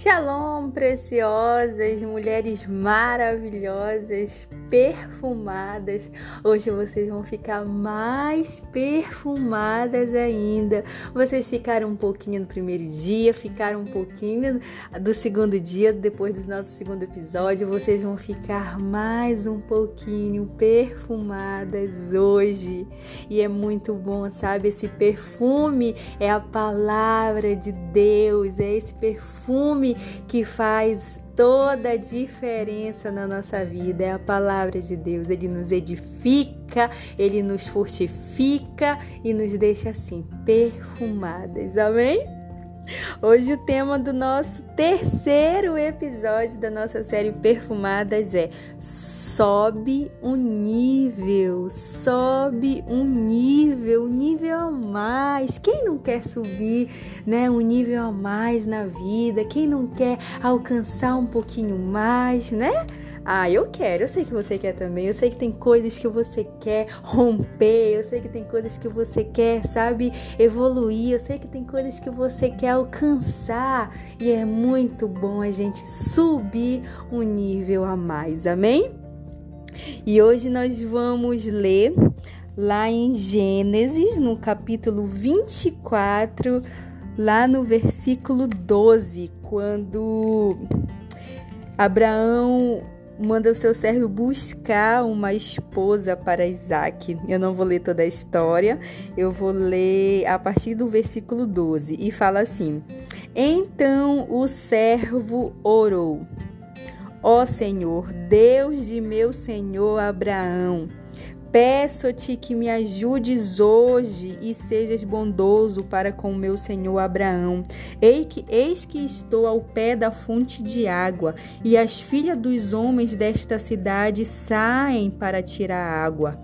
Shalom, preciosas, mulheres maravilhosas, perfumadas. Hoje vocês vão ficar mais perfumadas ainda. Vocês ficaram um pouquinho no primeiro dia, ficaram um pouquinho do segundo dia, depois do nosso segundo episódio. Vocês vão ficar mais um pouquinho perfumadas hoje. E é muito bom, sabe? Esse perfume é a palavra de Deus, é esse perfume que faz toda a diferença na nossa vida. É a palavra de Deus. Ele nos edifica, ele nos fortifica e nos deixa assim perfumadas. Amém? Hoje o tema do nosso terceiro episódio da nossa série Perfumadas é sobe um nível, sobe um nível, um nível a mais. Quem não quer subir, né, um nível a mais na vida? Quem não quer alcançar um pouquinho mais, né? Ah, eu quero, eu sei que você quer também. Eu sei que tem coisas que você quer romper, eu sei que tem coisas que você quer, sabe, evoluir. Eu sei que tem coisas que você quer alcançar e é muito bom a gente subir um nível a mais. Amém? E hoje nós vamos ler lá em Gênesis, no capítulo 24, lá no versículo 12, quando Abraão manda o seu servo buscar uma esposa para Isaac. Eu não vou ler toda a história, eu vou ler a partir do versículo 12 e fala assim: Então o servo orou. Ó Senhor, Deus de meu senhor Abraão, peço-te que me ajudes hoje e sejas bondoso para com meu senhor Abraão. Eis que, estou ao pé da fonte de água, e as filhas dos homens desta cidade saem para tirar água.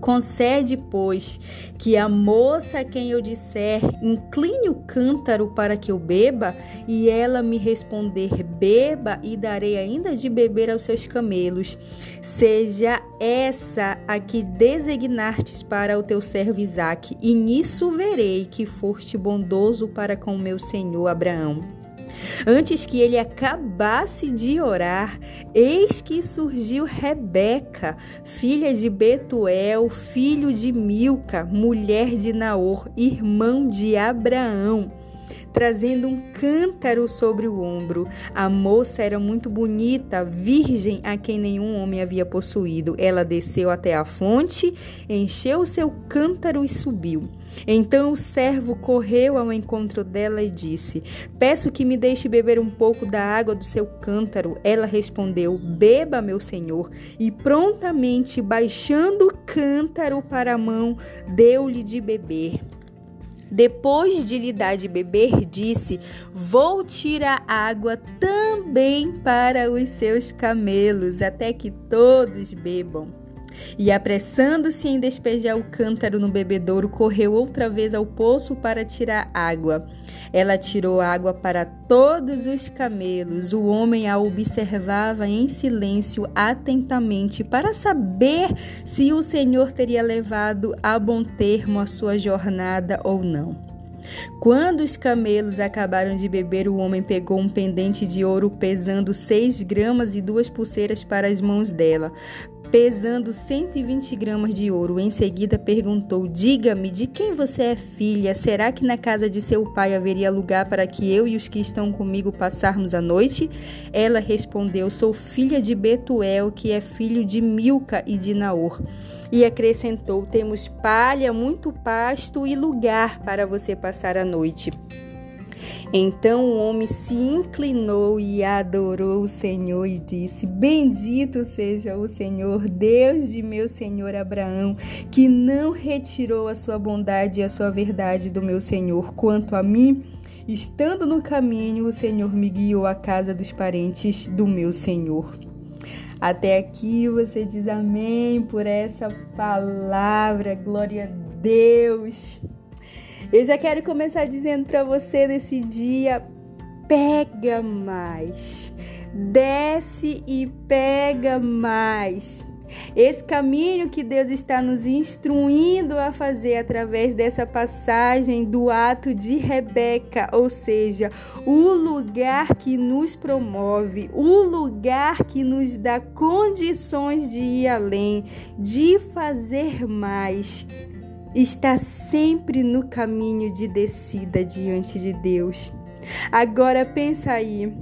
Concede, pois, que a moça a quem eu disser, incline o cântaro para que eu beba, e ela me responder, beba, e darei ainda de beber aos seus camelos. Seja essa a que designastes para o teu servo Isaque, e nisso verei que foste bondoso para com meu senhor Abraão. Antes que ele acabasse de orar, eis que surgiu Rebeca, filha de Betuel, filho de Milca, mulher de Naor, irmão de Abraão trazendo um cântaro sobre o ombro. A moça era muito bonita, virgem a quem nenhum homem havia possuído. Ela desceu até a fonte, encheu seu cântaro e subiu. Então o servo correu ao encontro dela e disse: Peço que me deixe beber um pouco da água do seu cântaro. Ela respondeu: Beba, meu senhor. E prontamente, baixando o cântaro para a mão, deu-lhe de beber. Depois de lhe dar de beber, disse: Vou tirar água também para os seus camelos, até que todos bebam. E apressando-se em despejar o cântaro no bebedouro, correu outra vez ao poço para tirar água. Ela tirou água para todos os camelos. O homem a observava em silêncio atentamente para saber se o Senhor teria levado a bom termo a sua jornada ou não. Quando os camelos acabaram de beber, o homem pegou um pendente de ouro pesando seis gramas e duas pulseiras para as mãos dela pesando 120 gramas de ouro. Em seguida perguntou: Diga-me, de quem você é filha? Será que na casa de seu pai haveria lugar para que eu e os que estão comigo passarmos a noite? Ela respondeu: Sou filha de Betuel, que é filho de Milca e de Naor. E acrescentou: Temos palha, muito pasto e lugar para você passar a noite. Então o homem se inclinou e adorou o Senhor e disse: Bendito seja o Senhor, Deus de meu senhor Abraão, que não retirou a sua bondade e a sua verdade do meu senhor. Quanto a mim, estando no caminho, o Senhor me guiou à casa dos parentes do meu senhor. Até aqui você diz amém por essa palavra, glória a Deus. Eu já quero começar dizendo para você nesse dia: pega mais, desce e pega mais. Esse caminho que Deus está nos instruindo a fazer através dessa passagem do ato de Rebeca, ou seja, o lugar que nos promove, o lugar que nos dá condições de ir além, de fazer mais, está sempre no caminho de descida diante de Deus. Agora pensa aí,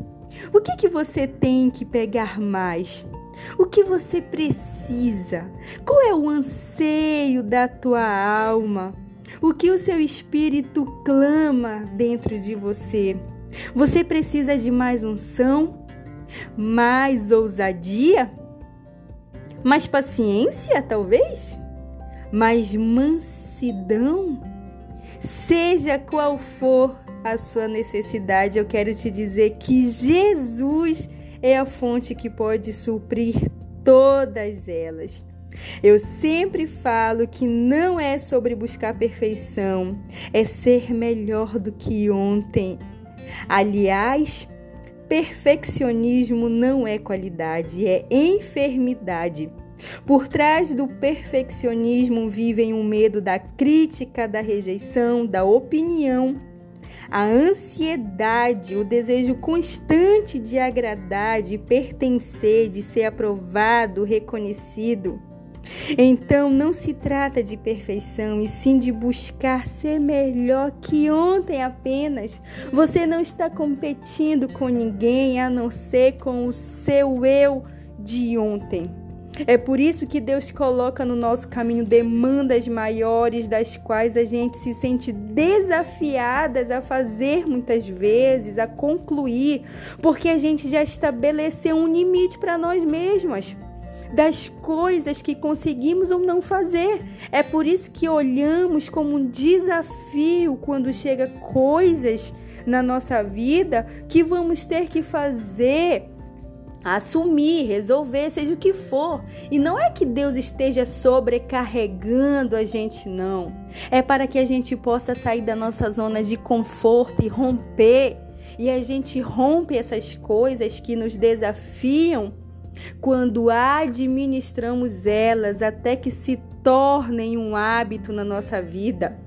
o que que você tem que pegar mais? O que você precisa? Qual é o anseio da tua alma? O que o seu espírito clama dentro de você? Você precisa de mais unção? Mais ousadia? Mais paciência, talvez? Mais mansidão? Seja qual for a sua necessidade, eu quero te dizer que Jesus é a fonte que pode suprir todas elas. Eu sempre falo que não é sobre buscar perfeição, é ser melhor do que ontem. Aliás, perfeccionismo não é qualidade, é enfermidade. Por trás do perfeccionismo vivem o medo da crítica, da rejeição, da opinião a ansiedade, o desejo constante de agradar, de pertencer, de ser aprovado, reconhecido. Então não se trata de perfeição e sim de buscar ser melhor que ontem apenas. Você não está competindo com ninguém a não ser com o seu eu de ontem. É por isso que Deus coloca no nosso caminho demandas maiores, das quais a gente se sente desafiadas a fazer muitas vezes, a concluir, porque a gente já estabeleceu um limite para nós mesmas das coisas que conseguimos ou não fazer. É por isso que olhamos como um desafio quando chega coisas na nossa vida que vamos ter que fazer assumir, resolver, seja o que for. E não é que Deus esteja sobrecarregando a gente, não. É para que a gente possa sair da nossa zona de conforto e romper. E a gente rompe essas coisas que nos desafiam quando administramos elas até que se tornem um hábito na nossa vida.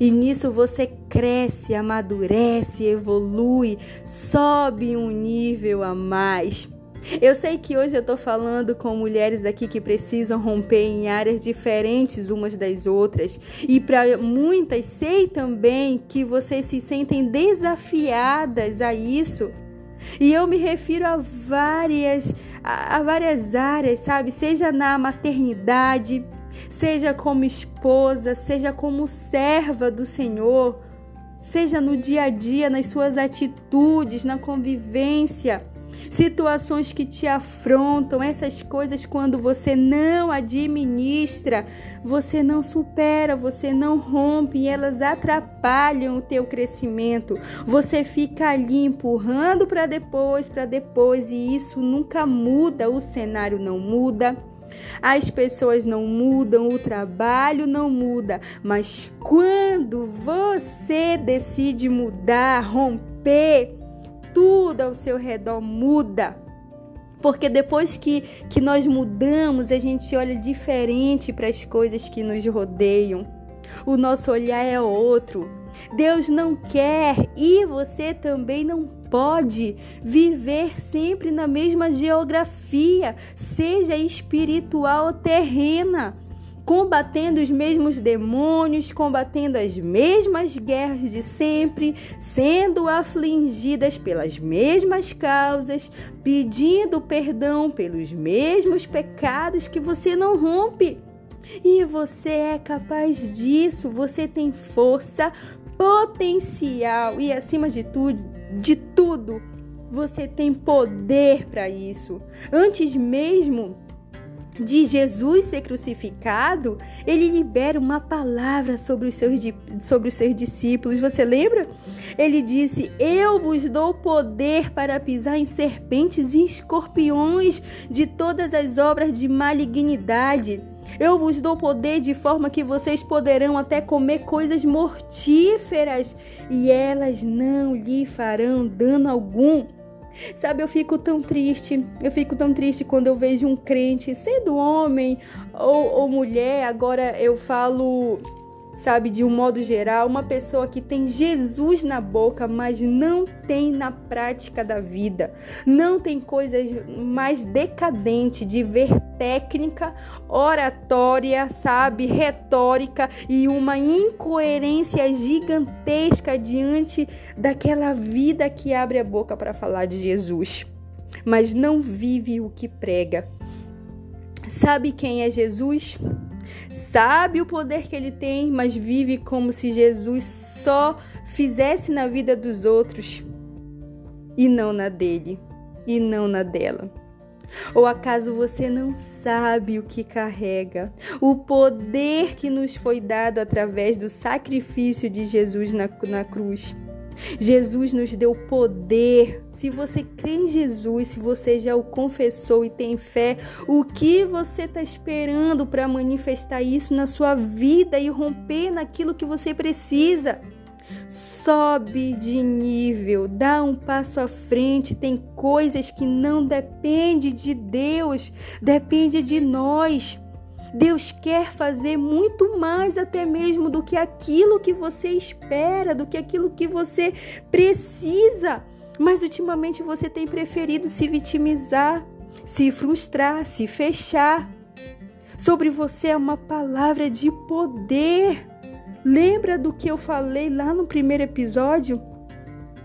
E nisso você cresce, amadurece, evolui, sobe um nível a mais. Eu sei que hoje eu estou falando com mulheres aqui que precisam romper em áreas diferentes umas das outras, e para muitas sei também que vocês se sentem desafiadas a isso. E eu me refiro a várias a, a várias áreas, sabe? Seja na maternidade, seja como esposa, seja como serva do Senhor, seja no dia a dia, nas suas atitudes, na convivência situações que te afrontam, essas coisas quando você não administra, você não supera, você não rompe elas atrapalham o teu crescimento. Você fica ali empurrando para depois, para depois e isso nunca muda, o cenário não muda. As pessoas não mudam, o trabalho não muda, mas quando você decide mudar, romper, tudo ao seu redor muda. Porque depois que, que nós mudamos, a gente olha diferente para as coisas que nos rodeiam. O nosso olhar é outro. Deus não quer e você também não pode viver sempre na mesma geografia, seja espiritual ou terrena combatendo os mesmos demônios, combatendo as mesmas guerras de sempre, sendo afligidas pelas mesmas causas, pedindo perdão pelos mesmos pecados que você não rompe. E você é capaz disso, você tem força, potencial e acima de tudo, de tudo, você tem poder para isso. Antes mesmo de Jesus ser crucificado, ele libera uma palavra sobre os seus, sobre os seus discípulos. Você lembra? Ele disse: Eu vos dou poder para pisar em serpentes e escorpiões de todas as obras de malignidade. Eu vos dou poder de forma que vocês poderão até comer coisas mortíferas e elas não lhe farão dano algum. Sabe, eu fico tão triste, eu fico tão triste quando eu vejo um crente, sendo homem ou, ou mulher, agora eu falo sabe, de um modo geral, uma pessoa que tem Jesus na boca, mas não tem na prática da vida. Não tem coisas mais decadente de ver técnica, oratória, sabe, retórica e uma incoerência gigantesca diante daquela vida que abre a boca para falar de Jesus, mas não vive o que prega. Sabe quem é Jesus? Sabe o poder que ele tem, mas vive como se Jesus só fizesse na vida dos outros e não na dele, e não na dela. Ou acaso você não sabe o que carrega? O poder que nos foi dado através do sacrifício de Jesus na, na cruz. Jesus nos deu poder. Se você crê em Jesus, se você já o confessou e tem fé, o que você está esperando para manifestar isso na sua vida e romper naquilo que você precisa? Sobe de nível, dá um passo à frente. Tem coisas que não depende de Deus, depende de nós. Deus quer fazer muito mais até mesmo do que aquilo que você espera, do que aquilo que você precisa. Mas ultimamente você tem preferido se vitimizar, se frustrar, se fechar. Sobre você é uma palavra de poder. Lembra do que eu falei lá no primeiro episódio?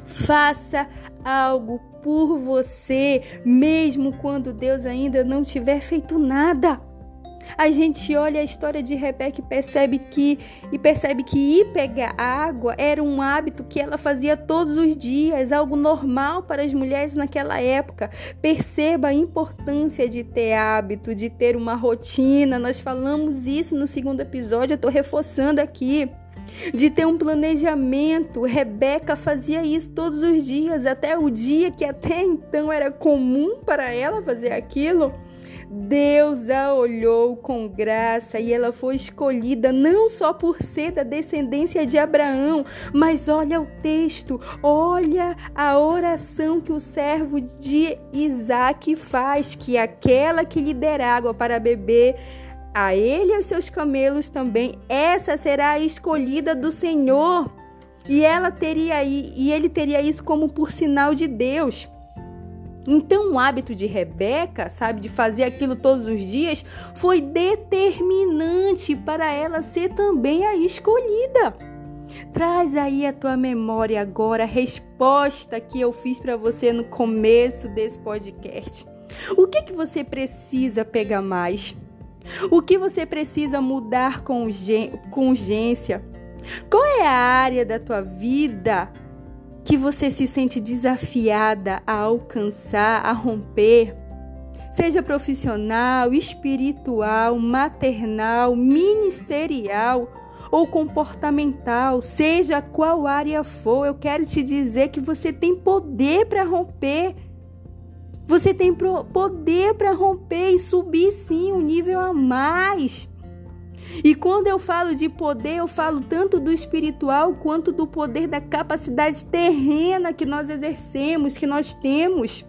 Faça algo por você, mesmo quando Deus ainda não tiver feito nada. A gente olha a história de Rebeca e percebe que e percebe que ir pegar água era um hábito que ela fazia todos os dias, algo normal para as mulheres naquela época. Perceba a importância de ter hábito, de ter uma rotina. Nós falamos isso no segundo episódio, eu estou reforçando aqui de ter um planejamento. Rebeca fazia isso todos os dias, até o dia que até então era comum para ela fazer aquilo. Deus a olhou com graça e ela foi escolhida não só por ser da descendência de Abraão, mas olha o texto, olha a oração que o servo de Isaac faz, que aquela que lhe der água para beber, a ele e aos seus camelos também, essa será a escolhida do Senhor. E ela teria e ele teria isso como por sinal de Deus. Então, o hábito de Rebeca, sabe, de fazer aquilo todos os dias, foi determinante para ela ser também a escolhida. Traz aí a tua memória agora a resposta que eu fiz para você no começo desse podcast. O que que você precisa pegar mais? O que você precisa mudar com urgência? Qual é a área da tua vida que você se sente desafiada a alcançar, a romper, seja profissional, espiritual, maternal, ministerial ou comportamental, seja qual área for, eu quero te dizer que você tem poder para romper. Você tem poder para romper e subir sim um nível a mais. E quando eu falo de poder, eu falo tanto do espiritual quanto do poder da capacidade terrena que nós exercemos, que nós temos.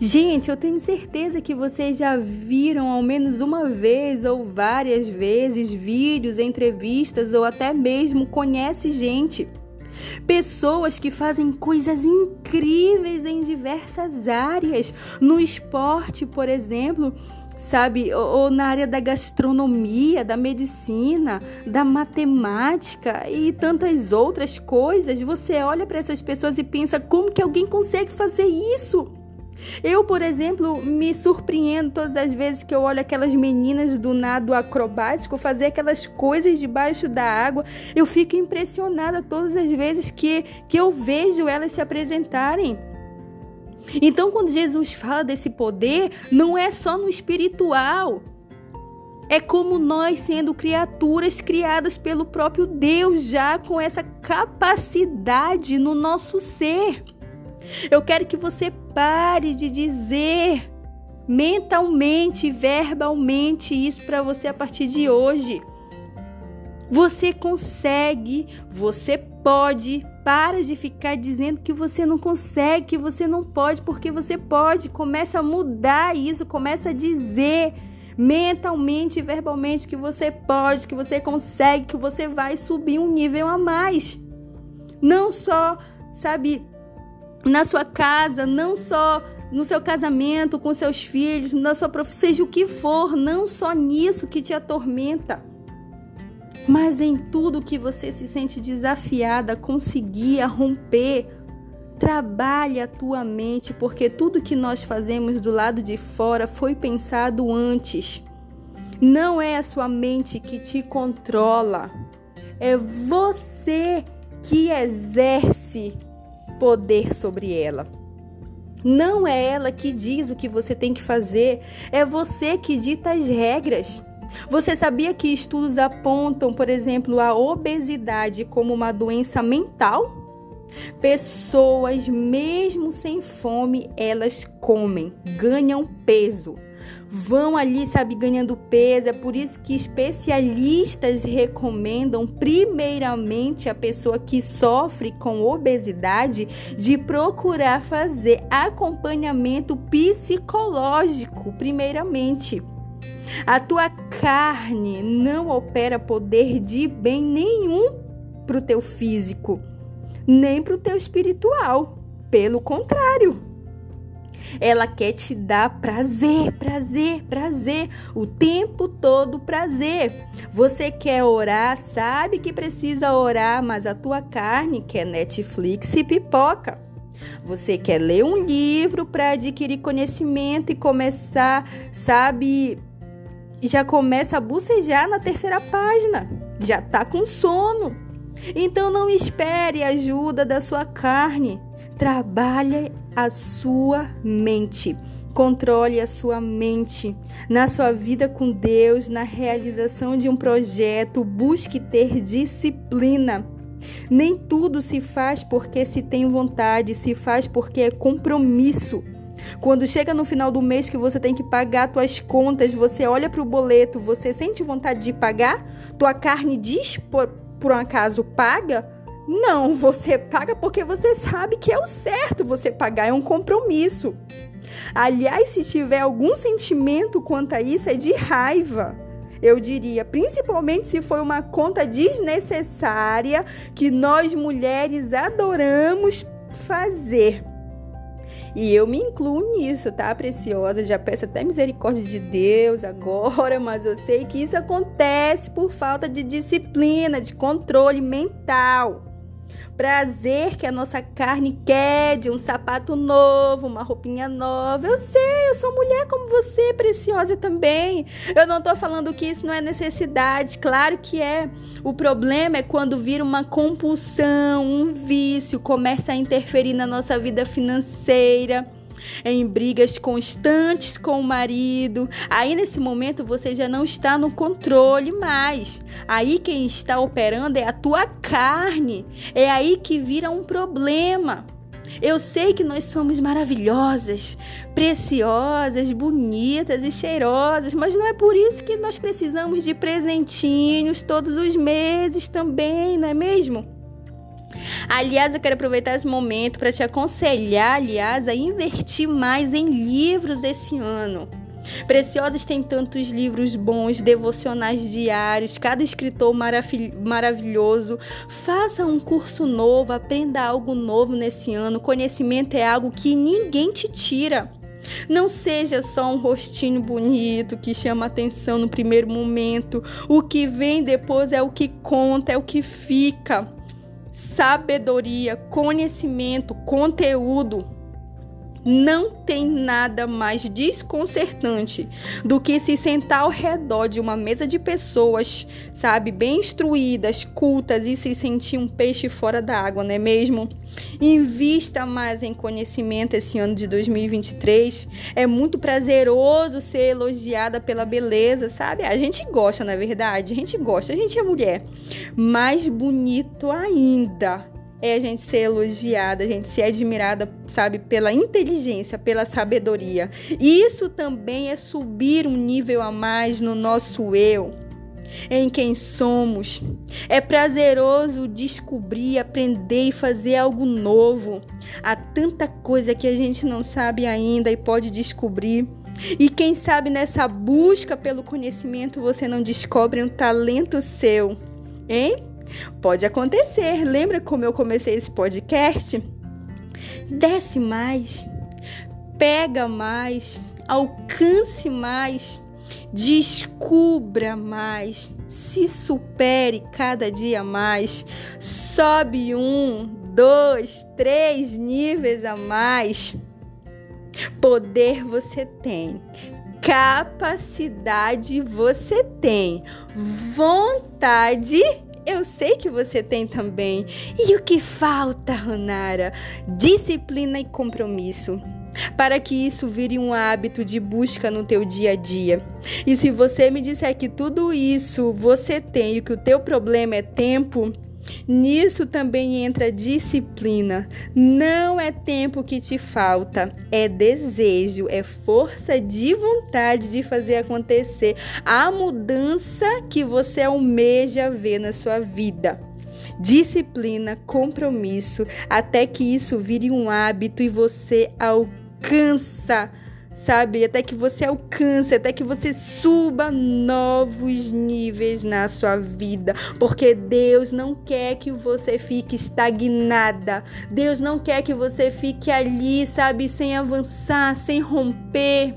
Gente, eu tenho certeza que vocês já viram ao menos uma vez ou várias vezes vídeos, entrevistas ou até mesmo conhece gente. Pessoas que fazem coisas incríveis em diversas áreas. No esporte, por exemplo, sabe? Ou, ou, na área da gastronomia, da medicina, da matemática e tantas outras coisas. Você olha para essas pessoas e pensa: como que alguém consegue fazer isso? Eu, por exemplo, me surpreendo todas as vezes que eu olho aquelas meninas do nado acrobático fazer aquelas coisas debaixo da água. Eu fico impressionada todas as vezes que, que eu vejo elas se apresentarem. Então, quando Jesus fala desse poder, não é só no espiritual. É como nós, sendo criaturas criadas pelo próprio Deus, já com essa capacidade no nosso ser. Eu quero que você pare de dizer mentalmente, verbalmente isso para você a partir de hoje. Você consegue, você pode. Para de ficar dizendo que você não consegue, que você não pode, porque você pode. Começa a mudar isso, começa a dizer mentalmente e verbalmente que você pode, que você consegue, que você vai subir um nível a mais. Não só, sabe, na sua casa, não só no seu casamento, com seus filhos, na sua profissão, seja o que for, não só nisso que te atormenta mas em tudo que você se sente desafiada conseguir romper. Trabalhe a tua mente, porque tudo que nós fazemos do lado de fora foi pensado antes. Não é a sua mente que te controla, é você que exerce poder sobre ela. Não é ela que diz o que você tem que fazer, é você que dita as regras. Você sabia que estudos apontam, por exemplo, a obesidade como uma doença mental? Pessoas, mesmo sem fome, elas comem, ganham peso. Vão ali, sabe, ganhando peso. É por isso que especialistas recomendam, primeiramente, a pessoa que sofre com obesidade de procurar fazer acompanhamento psicológico, primeiramente. A tua carne não opera poder de bem nenhum para o teu físico, nem para o teu espiritual. Pelo contrário, ela quer te dar prazer, prazer, prazer, o tempo todo prazer. Você quer orar, sabe que precisa orar, mas a tua carne quer Netflix e pipoca. Você quer ler um livro para adquirir conhecimento e começar, sabe, já começa a bucejar na terceira página, já tá com sono. Então não espere a ajuda da sua carne. Trabalhe a sua mente. Controle a sua mente na sua vida com Deus, na realização de um projeto. Busque ter disciplina. Nem tudo se faz porque se tem vontade, se faz porque é compromisso. Quando chega no final do mês que você tem que pagar suas contas, você olha para o boleto, você sente vontade de pagar? Tua carne diz por, por um acaso paga? Não, você paga porque você sabe que é o certo você pagar, é um compromisso. Aliás, se tiver algum sentimento quanto a isso, é de raiva. Eu diria, principalmente se foi uma conta desnecessária que nós mulheres adoramos fazer. E eu me incluo nisso, tá, preciosa? Já peço até misericórdia de Deus agora, mas eu sei que isso acontece por falta de disciplina, de controle mental prazer que a nossa carne quer de um sapato novo, uma roupinha nova. Eu sei, eu sou mulher como você, preciosa também. Eu não tô falando que isso não é necessidade, claro que é. O problema é quando vira uma compulsão, um vício, começa a interferir na nossa vida financeira em brigas constantes com o marido. Aí nesse momento você já não está no controle mais. Aí quem está operando é a tua carne. É aí que vira um problema. Eu sei que nós somos maravilhosas, preciosas, bonitas e cheirosas, mas não é por isso que nós precisamos de presentinhos todos os meses também, não é mesmo? Aliás, eu quero aproveitar esse momento para te aconselhar, aliás, a investir mais em livros esse ano. Preciosos tem tantos livros bons, devocionais diários, cada escritor maravilhoso. Faça um curso novo, aprenda algo novo nesse ano. Conhecimento é algo que ninguém te tira. Não seja só um rostinho bonito que chama atenção no primeiro momento. O que vem depois é o que conta, é o que fica sabedoria, conhecimento, conteúdo. Não tem nada mais desconcertante do que se sentar ao redor de uma mesa de pessoas, sabe, bem instruídas, cultas e se sentir um peixe fora da água, não é mesmo? Invista mais em conhecimento esse ano de 2023. É muito prazeroso ser elogiada pela beleza, sabe? A gente gosta, na verdade, a gente gosta, a gente é mulher. Mais bonito ainda é a gente ser elogiada, a gente ser admirada, sabe, pela inteligência, pela sabedoria. Isso também é subir um nível a mais no nosso eu. em quem somos. É prazeroso descobrir, aprender e fazer algo novo. Há tanta coisa que a gente não sabe ainda e pode descobrir. E quem sabe nessa busca pelo conhecimento você não descobre um talento seu, hein? Pode acontecer. Lembra como eu comecei esse podcast? Desce mais, pega mais, alcance mais, descubra mais, se supere cada dia mais, sobe um, dois, três níveis a mais. Poder você tem, capacidade você tem, vontade eu sei que você tem também. E o que falta, Ronara? Disciplina e compromisso. Para que isso vire um hábito de busca no teu dia a dia. E se você me disser que tudo isso você tem e que o teu problema é tempo, Nisso também entra disciplina. Não é tempo que te falta, é desejo, é força de vontade de fazer acontecer a mudança que você almeja ver na sua vida disciplina, compromisso, até que isso vire um hábito e você alcança sabe? Até que você alcance, até que você suba novos níveis na sua vida, porque Deus não quer que você fique estagnada. Deus não quer que você fique ali, sabe, sem avançar, sem romper.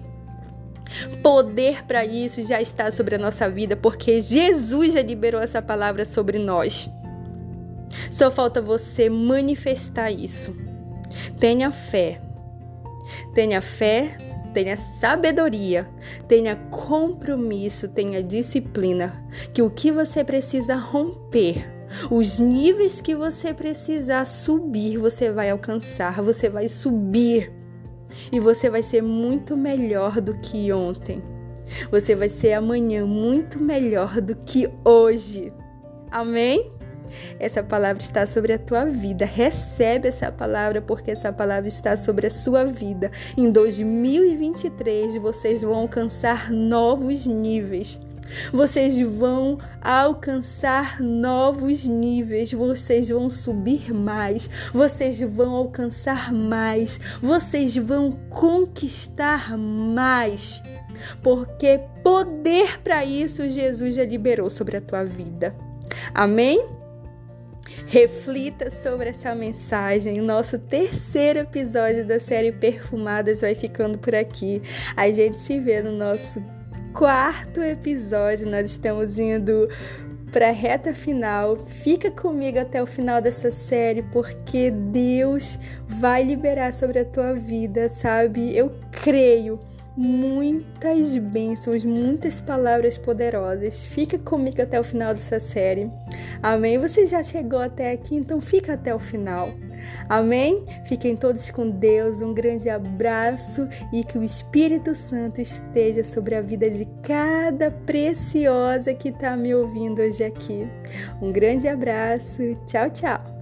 Poder para isso já está sobre a nossa vida, porque Jesus já liberou essa palavra sobre nós. Só falta você manifestar isso. Tenha fé. Tenha fé tenha sabedoria, tenha compromisso, tenha disciplina, que o que você precisa romper, os níveis que você precisar subir, você vai alcançar, você vai subir e você vai ser muito melhor do que ontem. Você vai ser amanhã muito melhor do que hoje. Amém? Essa palavra está sobre a tua vida. Recebe essa palavra porque essa palavra está sobre a sua vida. Em 2023 vocês vão alcançar novos níveis. Vocês vão alcançar novos níveis, vocês vão subir mais, vocês vão alcançar mais, vocês vão conquistar mais. Porque poder para isso Jesus já liberou sobre a tua vida. Amém? Reflita sobre essa mensagem. O nosso terceiro episódio da série Perfumadas vai ficando por aqui. A gente se vê no nosso quarto episódio. Nós estamos indo para a reta final. Fica comigo até o final dessa série, porque Deus vai liberar sobre a tua vida, sabe? Eu creio muitas bênçãos, muitas palavras poderosas. Fica comigo até o final dessa série. Amém? Você já chegou até aqui, então fica até o final. Amém? Fiquem todos com Deus. Um grande abraço e que o Espírito Santo esteja sobre a vida de cada preciosa que está me ouvindo hoje aqui. Um grande abraço. Tchau, tchau.